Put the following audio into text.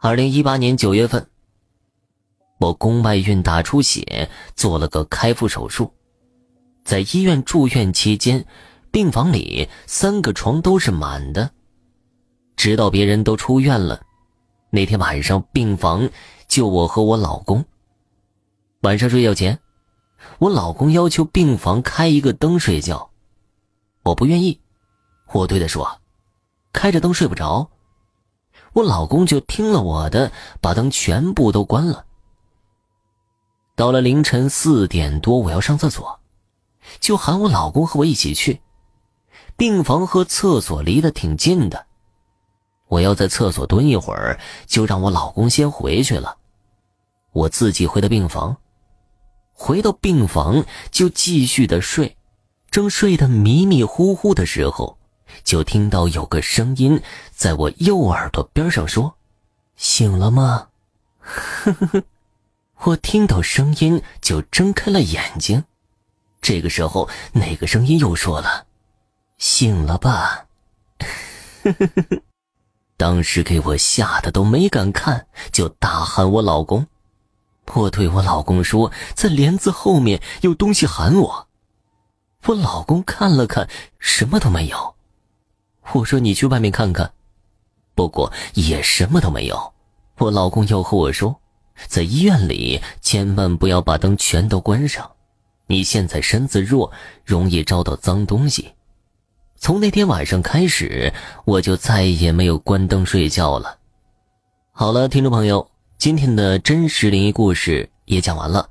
二零一八年九月份，我宫外孕大出血，做了个开腹手术。在医院住院期间，病房里三个床都是满的。直到别人都出院了，那天晚上病房就我和我老公。晚上睡觉前，我老公要求病房开一个灯睡觉，我不愿意，我对他说：“开着灯睡不着。”我老公就听了我的，把灯全部都关了。到了凌晨四点多，我要上厕所，就喊我老公和我一起去。病房和厕所离得挺近的，我要在厕所蹲一会儿，就让我老公先回去了。我自己回到病房，回到病房就继续的睡，正睡得迷迷糊糊的时候。就听到有个声音在我右耳朵边上说：“醒了吗？”呵呵呵，我听到声音就睁开了眼睛。这个时候，那个声音又说了：“醒了吧？”呵呵呵呵，当时给我吓得都没敢看，就大喊我老公。我对我老公说：“在帘子后面有东西喊我。”我老公看了看，什么都没有。我说你去外面看看，不过也什么都没有。我老公又和我说，在医院里千万不要把灯全都关上，你现在身子弱，容易招到脏东西。从那天晚上开始，我就再也没有关灯睡觉了。好了，听众朋友，今天的真实灵异故事也讲完了。